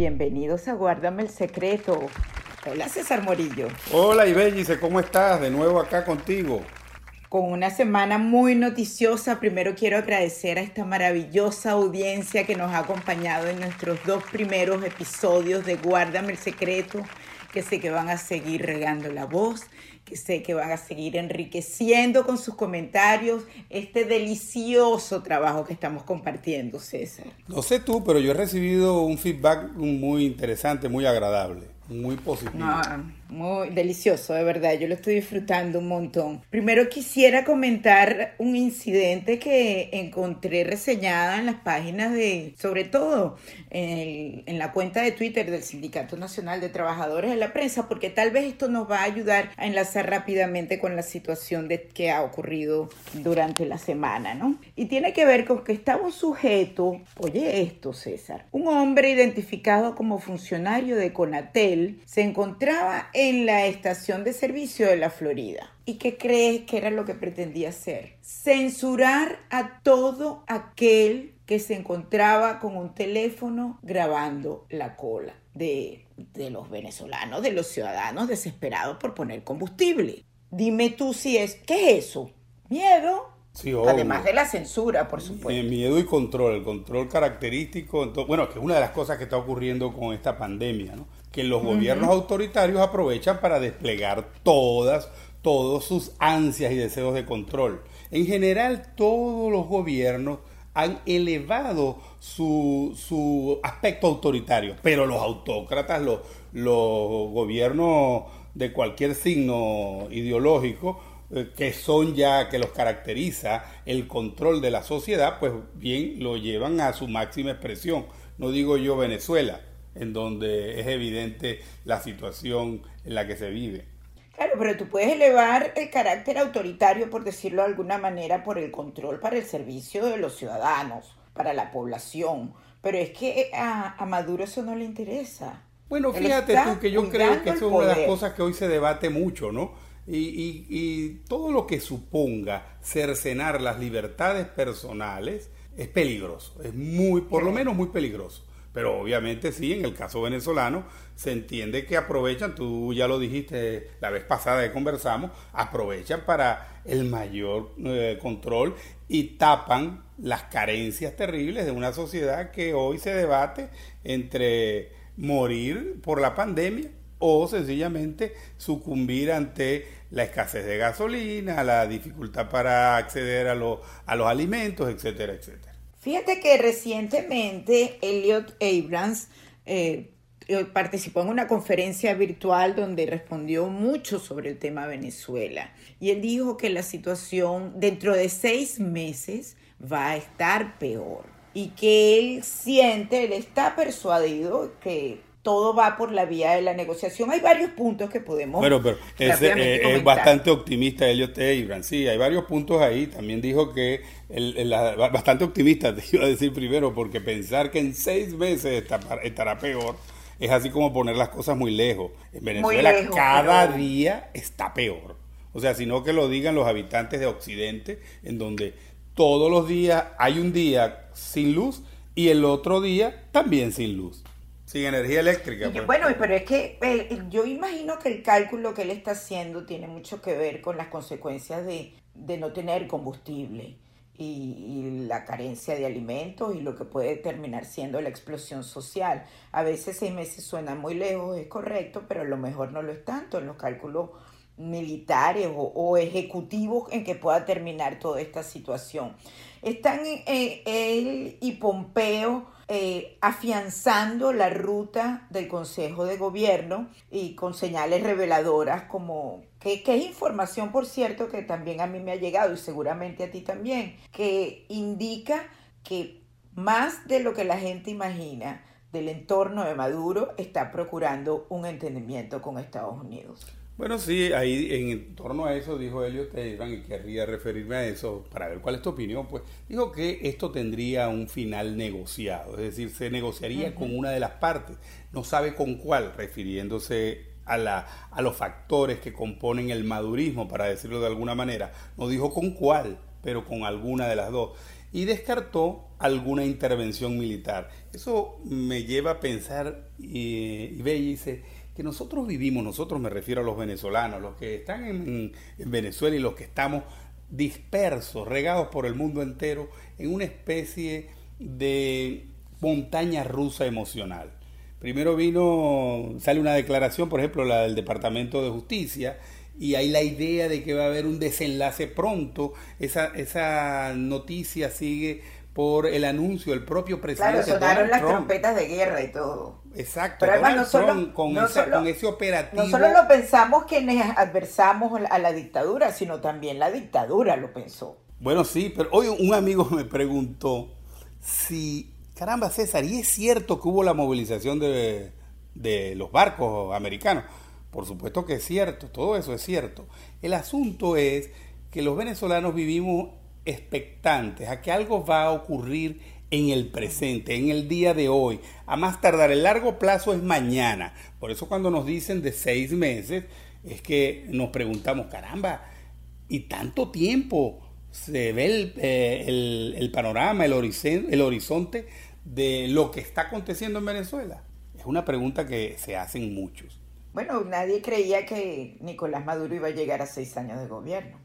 Bienvenidos a Guárdame el Secreto. Hola César Morillo. Hola Ibellice, ¿cómo estás? De nuevo acá contigo. Con una semana muy noticiosa, primero quiero agradecer a esta maravillosa audiencia que nos ha acompañado en nuestros dos primeros episodios de Guárdame el Secreto, que sé que van a seguir regando la voz sé que van a seguir enriqueciendo con sus comentarios este delicioso trabajo que estamos compartiendo, César. No sé tú, pero yo he recibido un feedback muy interesante, muy agradable, muy positivo. Ah, muy delicioso, de verdad. Yo lo estoy disfrutando un montón. Primero quisiera comentar un incidente que encontré reseñada en las páginas de, sobre todo en, la cuenta de Twitter del Sindicato Nacional de Trabajadores de la Prensa, porque tal vez esto nos va a ayudar a enlazar rápidamente con la situación de, que ha ocurrido durante la semana, ¿no? Y tiene que ver con que estaba un sujeto, oye esto, César, un hombre identificado como funcionario de Conatel, se encontraba en la estación de servicio de la Florida. ¿Y qué crees que era lo que pretendía hacer? Censurar a todo aquel que se encontraba con un teléfono grabando la cola de, de los venezolanos, de los ciudadanos desesperados por poner combustible. Dime tú si es, ¿qué es eso? ¿Miedo? Sí, Además de la censura, por supuesto. Eh, miedo y control, el control característico, bueno, que es una de las cosas que está ocurriendo con esta pandemia, ¿no? Que los gobiernos autoritarios aprovechan para desplegar todas, todos sus ansias y deseos de control. En general, todos los gobiernos han elevado su, su aspecto autoritario, pero los autócratas, los, los gobiernos de cualquier signo ideológico, eh, que son ya, que los caracteriza el control de la sociedad, pues bien lo llevan a su máxima expresión. No digo yo Venezuela, en donde es evidente la situación en la que se vive. Claro, pero tú puedes elevar el carácter autoritario, por decirlo de alguna manera, por el control para el servicio de los ciudadanos, para la población. Pero es que a, Maduro eso no le interesa. Bueno, fíjate tú que yo creo que eso es una de las cosas que hoy se debate mucho, ¿no? Y, y, y todo lo que suponga cercenar las libertades personales es peligroso, es muy, por lo menos muy peligroso. Pero obviamente sí, en el caso venezolano se entiende que aprovechan, tú ya lo dijiste la vez pasada que conversamos, aprovechan para el mayor eh, control y tapan las carencias terribles de una sociedad que hoy se debate entre morir por la pandemia o sencillamente sucumbir ante la escasez de gasolina, la dificultad para acceder a, a los alimentos, etcétera, etcétera. Fíjate que recientemente Elliot Abrams eh, eh, participó en una conferencia virtual donde respondió mucho sobre el tema Venezuela. Y él dijo que la situación dentro de seis meses va a estar peor. Y que él siente, él está persuadido que todo va por la vía de la negociación. Hay varios puntos que podemos. Bueno, pero es, eh, es bastante optimista Elliot Abrams. Sí, hay varios puntos ahí. También dijo que, el, bastante optimista, te iba a decir primero, porque pensar que en seis meses estará peor es así como poner las cosas muy lejos. En Venezuela cada día está peor. O sea, sino que lo digan los habitantes de Occidente, en donde todos los días hay un día sin luz y el otro día también sin luz. Sin energía eléctrica. Pues. bueno, pero es que eh, yo imagino que el cálculo que él está haciendo tiene mucho que ver con las consecuencias de, no tener combustible y, la carencia de alimentos y lo que puede terminar siendo la explosión social. A veces seis meses suena muy lejos, es correcto, pero a lo mejor no lo es tanto en los cálculos militares o, ejecutivos en que pueda terminar toda esta situación. Están él y Pompeo eh, afianzando la ruta del Consejo de Gobierno y con señales reveladoras como que, que, es información, por cierto, que también a mí me ha llegado y seguramente a ti también, que indica que más de lo que la gente imagina del entorno de Maduro está procurando un entendimiento con Estados Unidos. Bueno, sí, ahí en torno a eso dijo Elliot Iván y querría referirme a eso para ver cuál es tu opinión. Pues dijo que esto tendría un final negociado, es decir, se negociaría con una de las partes, no sabe con cuál, refiriéndose a, la, a los factores que componen el madurismo, para decirlo de alguna manera. No dijo con cuál, pero con alguna de las dos. y descartó alguna intervención militar. Eso me lleva a pensar y, y ve y dice que nosotros vivimos, nosotros me refiero a los venezolanos, los que están en, en Venezuela y los que estamos dispersos, regados por el mundo entero, en una especie de montaña rusa emocional. Primero vino, sale una declaración, por ejemplo, la del Departamento de Justicia, y hay la idea de que va a haber un desenlace pronto. Esa, esa noticia sigue por el anuncio del propio presidente. Claro, sonaron las trompetas de guerra y todo. Exacto, Pero además, no solo, con, con, ese operativo. No solo lo pensamos quienes adversamos a la dictadura, sino también la dictadura lo pensó. Bueno, sí, pero hoy un amigo me preguntó si, caramba César, ¿y es cierto que hubo la movilización de, de los barcos americanos? Por supuesto que es cierto, todo eso es cierto. El asunto es que los venezolanos vivimos expectantes a que algo va a ocurrir en el presente, en el día de hoy. A más tardar, el largo plazo es mañana. Por eso cuando nos dicen de seis meses, es que nos preguntamos, caramba, ¿y tanto tiempo se ve el, eh, panorama, el el horizonte de lo que está aconteciendo en Venezuela? Es una pregunta que se hacen muchos. Bueno, nadie creía que Nicolás Maduro iba a llegar a seis años de gobierno.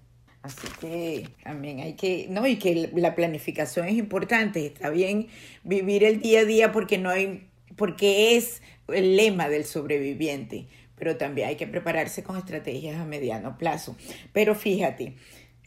Así que también hay que, no, y que la planificación es importante. Está bien vivir el día a día porque no hay, porque es el lema del sobreviviente. Pero también hay que prepararse con estrategias a mediano plazo. Pero fíjate,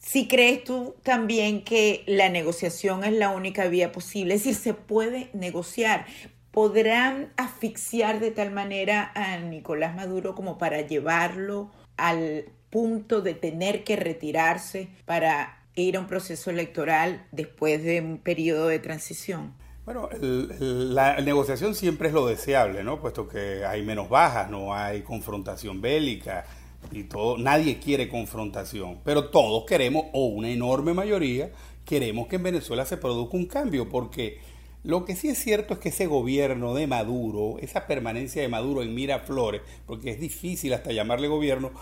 si crees tú también que la negociación es la única vía posible, es decir, se puede negociar, podrán asfixiar de tal manera a Nicolás Maduro como para llevarlo al punto de tener que retirarse para ir a un proceso electoral después de un periodo de transición? Bueno, la negociación siempre es lo deseable, ¿no? Puesto que hay menos bajas, no hay confrontación bélica y todo, nadie quiere confrontación, pero todos queremos, o una enorme mayoría, queremos que en Venezuela se produzca un cambio, porque lo que sí es cierto es que ese gobierno de Maduro, esa permanencia de Maduro en Miraflores, porque es difícil hasta llamarle gobierno,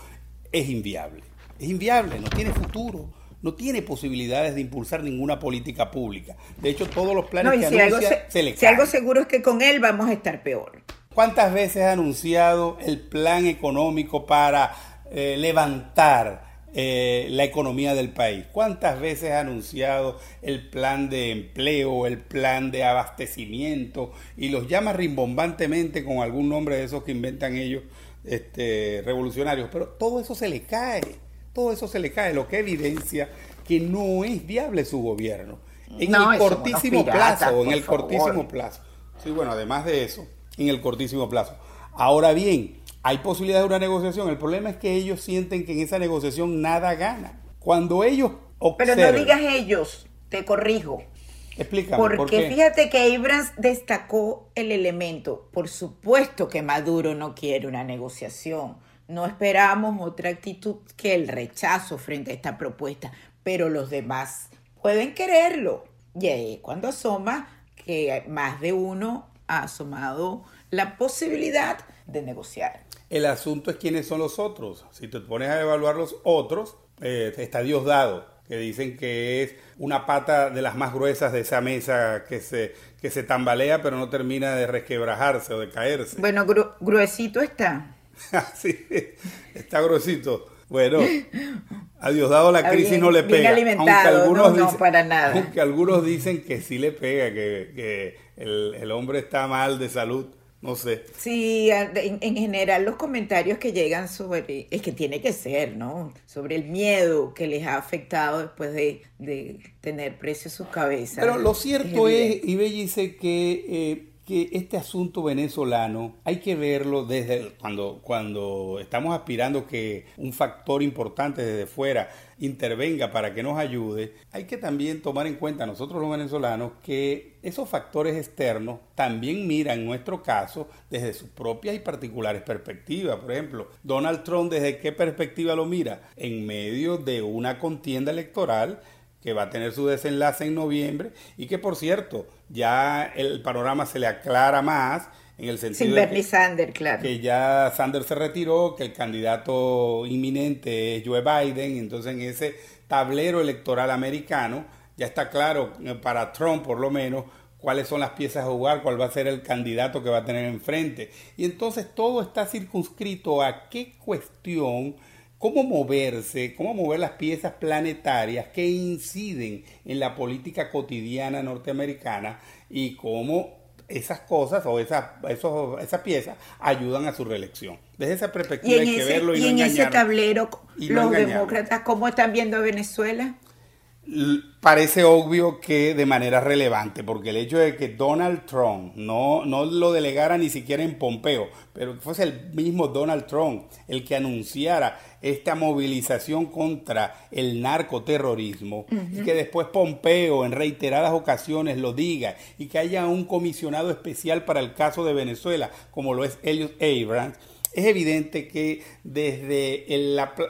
es inviable. Es inviable, no tiene futuro, no tiene posibilidades de impulsar ninguna política pública. De hecho, todos los planes que si anuncia se, le caen. Si algo seguro es que con él vamos a estar peor. ¿Cuántas veces ha anunciado el plan económico para eh, levantar eh, la economía del país? ¿Cuántas veces ha anunciado el plan de empleo, el plan de abastecimiento y los llama rimbombantemente con algún nombre de esos que inventan ellos este, revolucionarios, pero todo eso se le cae, todo eso se le cae, lo que evidencia que no es viable su gobierno. En el cortísimo plazo, en el cortísimo plazo. Sí, bueno, además de eso, en el cortísimo plazo. Ahora bien, hay posibilidad de una negociación. El problema es que ellos sienten que en esa negociación nada gana. Cuando ellos Pero no digas ellos, te corrijo. Porque fíjate que Abrams destacó el elemento. Por supuesto que Maduro no quiere una negociación. No esperamos otra actitud que el rechazo frente a esta propuesta, pero los demás pueden quererlo. Y ahí cuando asoma que más de uno ha asomado la posibilidad de negociar. El asunto es quiénes son los otros. Si te pones a evaluar los otros, eh, está Dios dado que dicen que es una pata de las más gruesas de esa mesa que se, que se tambalea pero no termina de resquebrajarse o de caerse. Bueno, gruesito está. sí, está gruesito. Bueno, a Diosdado la crisis no le pega. aunque algunos no, dicen, para nada. Aunque algunos dicen que sí le pega, que, que el, el hombre está mal de salud no sé. Sí, en, general los comentarios que llegan sobre, es que tiene que ser, ¿no? Sobre el miedo que les ha afectado después de, tener precio su cabeza. Pero lo cierto es, y dice que, eh, que este asunto venezolano hay que verlo desde cuando, cuando estamos aspirando que un factor importante desde fuera intervenga para que nos ayude, hay que también tomar en cuenta nosotros los venezolanos que esos factores externos también miran nuestro caso desde sus propias y particulares perspectivas. Por ejemplo, Donald Trump desde qué perspectiva lo mira? En medio de una contienda electoral que va a tener su desenlace en noviembre y que por cierto ya el panorama se le aclara más en el sentido de que, Sanders, claro. que ya Sanders se retiró, que el candidato inminente es Joe Biden, entonces en ese tablero electoral americano ya está claro eh, para Trump por lo menos cuáles son las piezas a jugar, cuál va a ser el candidato que va a tener enfrente. Y entonces todo está circunscrito a qué cuestión, cómo moverse, cómo mover las piezas planetarias que inciden en la política cotidiana norteamericana y cómo esas cosas o esas, esos, esas piezas ayudan a su reelección. Desde esa perspectiva hay que verlo y, y en ese tablero, los demócratas, ¿cómo están viendo a Venezuela? Parece obvio que de manera relevante, porque el hecho de que Donald Trump no, no lo delegara ni siquiera en Pompeo, pero que fuese el mismo Donald Trump el que anunciara esta movilización contra el narcoterrorismo y que después Pompeo en reiteradas ocasiones lo diga y que haya un comisionado especial para el caso de Venezuela, como lo es Elliot Abrams, es evidente que desde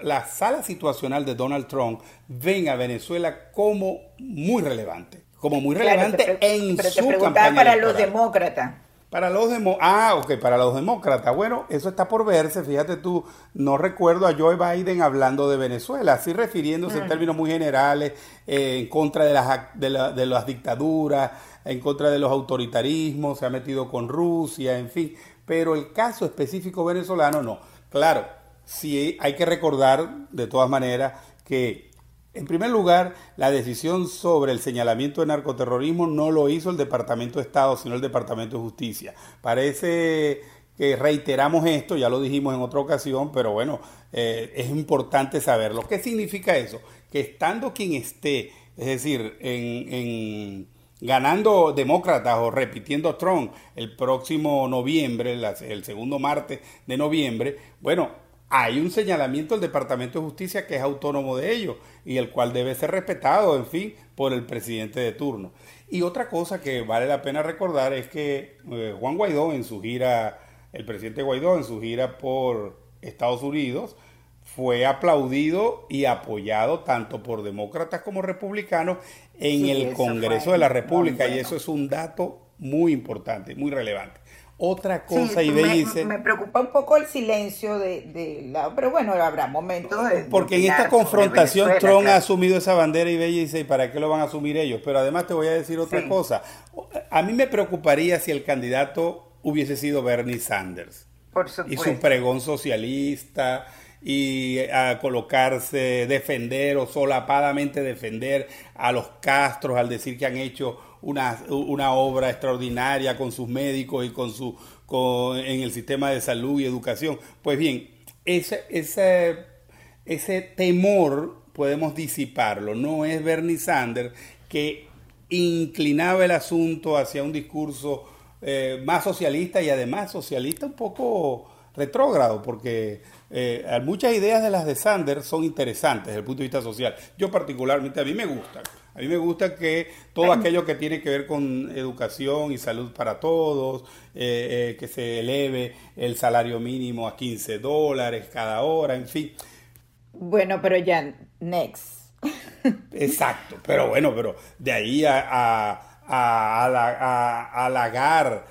la, sala situacional de Donald Trump ven a Venezuela como muy relevante, como muy relevante en su campaña para los demócratas. Para los ah, ok, para los demócratas. Bueno, eso está por verse. Fíjate tú, no recuerdo a Joe Biden hablando de Venezuela, así refiriéndose en mm. términos muy generales eh, en contra de las, de, de las dictaduras, en contra de los autoritarismos, se ha metido con Rusia, en fin pero el caso específico venezolano no. Claro, sí hay que recordar de todas maneras que, en primer lugar, la decisión sobre el señalamiento de narcoterrorismo no lo hizo el Departamento de Estado, sino el Departamento de Justicia. Parece que reiteramos esto, ya lo dijimos en otra ocasión, pero bueno, eh, es importante saberlo. ¿Qué significa eso? Que estando quien esté, es decir, en ganando demócratas o repitiendo Trump el próximo noviembre, el segundo martes de noviembre, bueno, hay un señalamiento del Departamento de Justicia que es autónomo de ellos y el cual debe ser respetado, en fin, por el presidente de turno. Y otra cosa que vale la pena recordar es que eh, Juan Guaidó en su gira, el presidente Guaidó en su gira por Estados Unidos, fue aplaudido y apoyado tanto por demócratas como republicanos en el Congreso de la República y eso es un dato muy importante, muy relevante. Otra cosa, y me, dice... Me preocupa un poco el silencio de, la... Pero bueno, habrá momentos de... Porque en esta confrontación Trump ha asumido esa bandera y Bella dice, ¿y para qué lo van a asumir ellos? Pero además te voy a decir otra cosa. A mí me preocuparía si el candidato hubiese sido Bernie Sanders. Por supuesto. Y su pregón socialista y a colocarse, defender o solapadamente defender a los Castros al decir que han hecho una, una obra extraordinaria con sus médicos y con su en el sistema de salud y educación. Pues bien, ese, ese, ese temor podemos disiparlo. No es Bernie Sanders que inclinaba el asunto hacia un discurso eh, más socialista y además socialista un poco retrógrado, porque eh, muchas ideas de las de Sanders son interesantes desde el punto de vista social. Yo particularmente, a mí me gusta. A mí me gusta que todo aquello que tiene que ver con educación y salud para todos, eh, eh, que se eleve el salario mínimo a 15 dólares cada hora, en fin. Bueno, pero ya, next. Exacto, pero bueno, pero de ahí a, a, a, halagar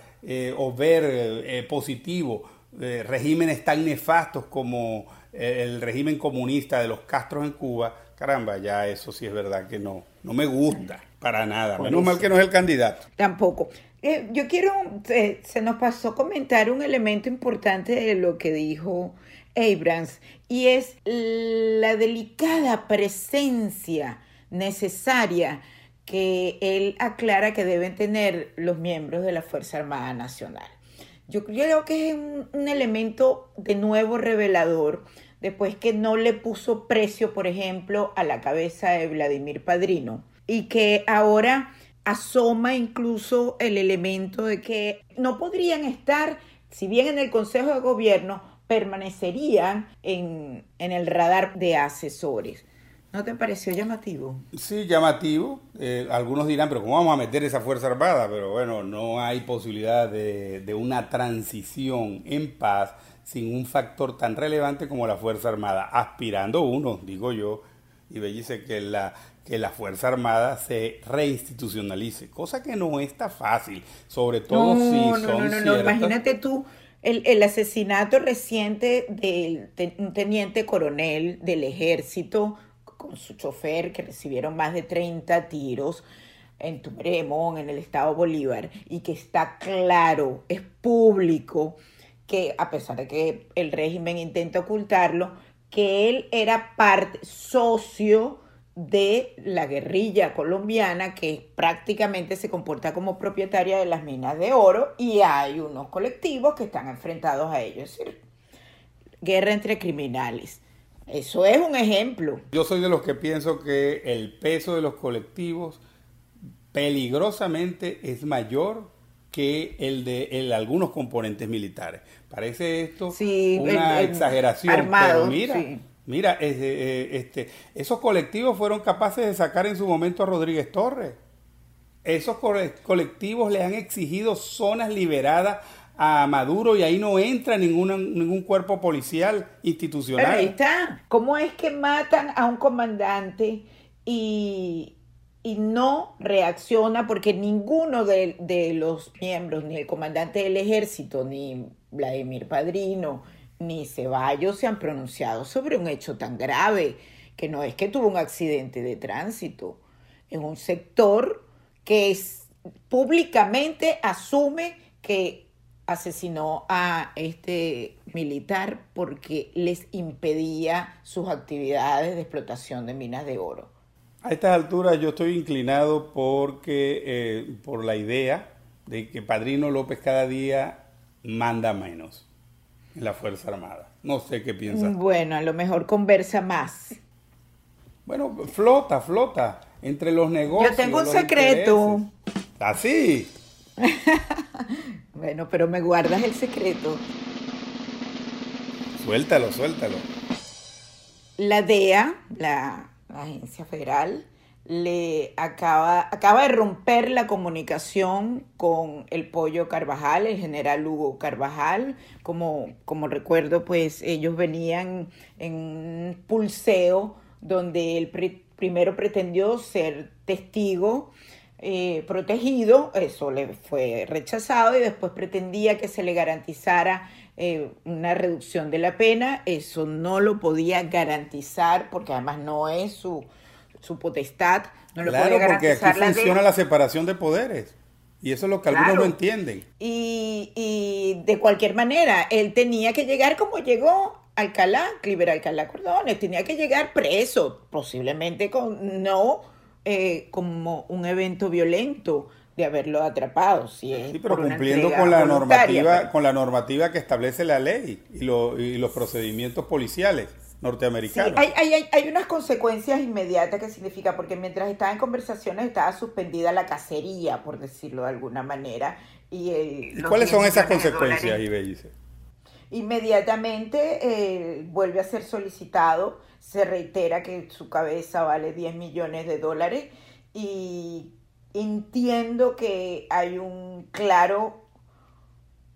o ver positivo regímenes tan nefastos como eh, el régimen comunista de los Castros en Cuba, caramba, ya eso sí es verdad que no, no me gusta para nada. Menos mal que no es el candidato. Tampoco. Eh, yo quiero, eh, se nos pasó comentar un elemento importante de lo que dijo Abrams y es la delicada presencia necesaria que él aclara que deben tener los miembros de la Fuerza Armada Nacional. Yo creo que es un, elemento de nuevo revelador, después que no le puso precio, por ejemplo, a la cabeza de Vladimir Padrino, y que ahora asoma incluso el elemento de que no podrían estar, si bien en el Consejo de Gobierno, permanecerían en, en el radar de asesores. ¿No te pareció llamativo? Sí, llamativo. Eh, algunos dirán, pero ¿cómo vamos a meter esa Fuerza Armada? Pero bueno, no hay posibilidad de, de una transición en paz sin un factor tan relevante como la Fuerza Armada, aspirando uno, digo yo, y dice que la, que la Fuerza Armada se reinstitucionalice, cosa que no está fácil, sobre todo si no, son no, no, no, imagínate tú el, el, asesinato reciente del teniente coronel del ejército con su chofer que recibieron más de 30 tiros en Tumeremón, en el estado Bolívar, y que está claro, es público, que a pesar de que el régimen intenta ocultarlo, que él era parte, socio de la guerrilla colombiana que prácticamente se comporta como propietaria de las minas de oro y hay unos colectivos que están enfrentados a ello, es decir, guerra entre criminales. Eso es un ejemplo. Yo soy de los que pienso que el peso de los colectivos peligrosamente es mayor que el de algunos componentes militares. Parece esto una exageración, pero mira, mira, eh, este, esos colectivos fueron capaces de sacar en su momento a Rodríguez Torres. Esos colectivos le han exigido zonas liberadas a Maduro y ahí no entra ningún cuerpo policial institucional. ahí está. ¿Cómo es que matan a un comandante y, y no reacciona porque ninguno de, los miembros, ni el comandante del ejército, ni Vladimir Padrino, ni Ceballos se han pronunciado sobre un hecho tan grave, que no es que tuvo un accidente de tránsito, es un sector que es, públicamente asume que asesinó a este militar porque les impedía sus actividades de explotación de minas de oro. A estas alturas yo estoy inclinado porque eh, por la idea de que Padrino López cada día manda menos en la Fuerza Armada. No sé qué piensa. Bueno, a lo mejor conversa más. Bueno, flota, flota entre los negocios. Yo tengo un secreto. ¿Así? bueno, pero me guardas el secreto. Suéltalo, suéltalo. La DEA, la agencia federal, le acaba, acaba de romper la comunicación con el pollo Carvajal, el general Hugo Carvajal. Como, como recuerdo, pues ellos venían en un pulseo donde él primero pretendió ser testigo eh, protegido, eso le fue rechazado y después pretendía que se le garantizara eh, una reducción de la pena, eso no lo podía garantizar porque además no es su, su potestad, no lo claro, porque aquí funciona la separación de poderes. Y eso es lo que algunos no entienden. Y, y de cualquier manera, él tenía que llegar como llegó Alcalá, Cliver Alcalá Cordones, tenía que llegar preso, posiblemente con no eh, como un evento violento, de haberlo atrapado. sí, pero cumpliendo con la normativa, pues. con la normativa que establece la ley y, y los procedimientos policiales norteamericanos. Sí, hay, hay, hay, unas consecuencias inmediatas que significa, porque mientras estaba en conversaciones estaba suspendida la cacería, por decirlo de alguna manera. ¿Y, cuáles son esas consecuencias, Ibelice? Inmediatamente eh, vuelve a ser solicitado, se reitera que su cabeza vale 10 millones de dólares y entiendo que hay un claro,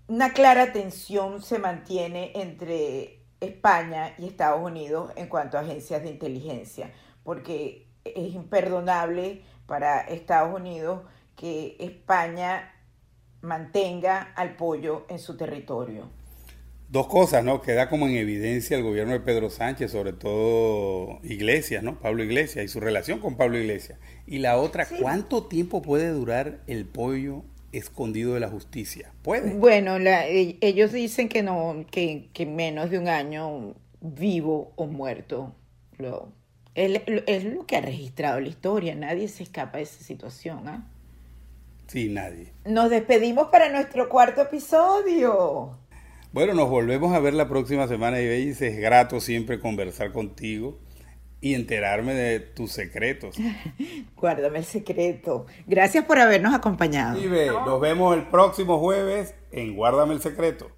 una clara tensión se mantiene entre España y Estados Unidos en cuanto a agencias de inteligencia, porque es imperdonable para Estados Unidos que España mantenga al pollo en su territorio dos cosas, ¿no? Queda como en evidencia el gobierno de Pedro Sánchez, sobre todo Iglesias, ¿no? Pablo Iglesias y su relación con Pablo Iglesias. Y la otra, ¿cuánto tiempo puede durar el pollo escondido de la justicia? ¿Puede? Bueno, e, ellos dicen que no, que, menos de un año vivo o muerto. Lo, es, lo que ha registrado la historia. Nadie se escapa de esa situación, ¿ah? Sí, nadie. Nos despedimos para nuestro cuarto episodio. Bueno, nos volvemos a ver la próxima semana y veis, es grato siempre conversar contigo y enterarme de tus secretos. Guárdame el secreto. Gracias por habernos acompañado. Y nos vemos el próximo jueves en Guárdame el secreto.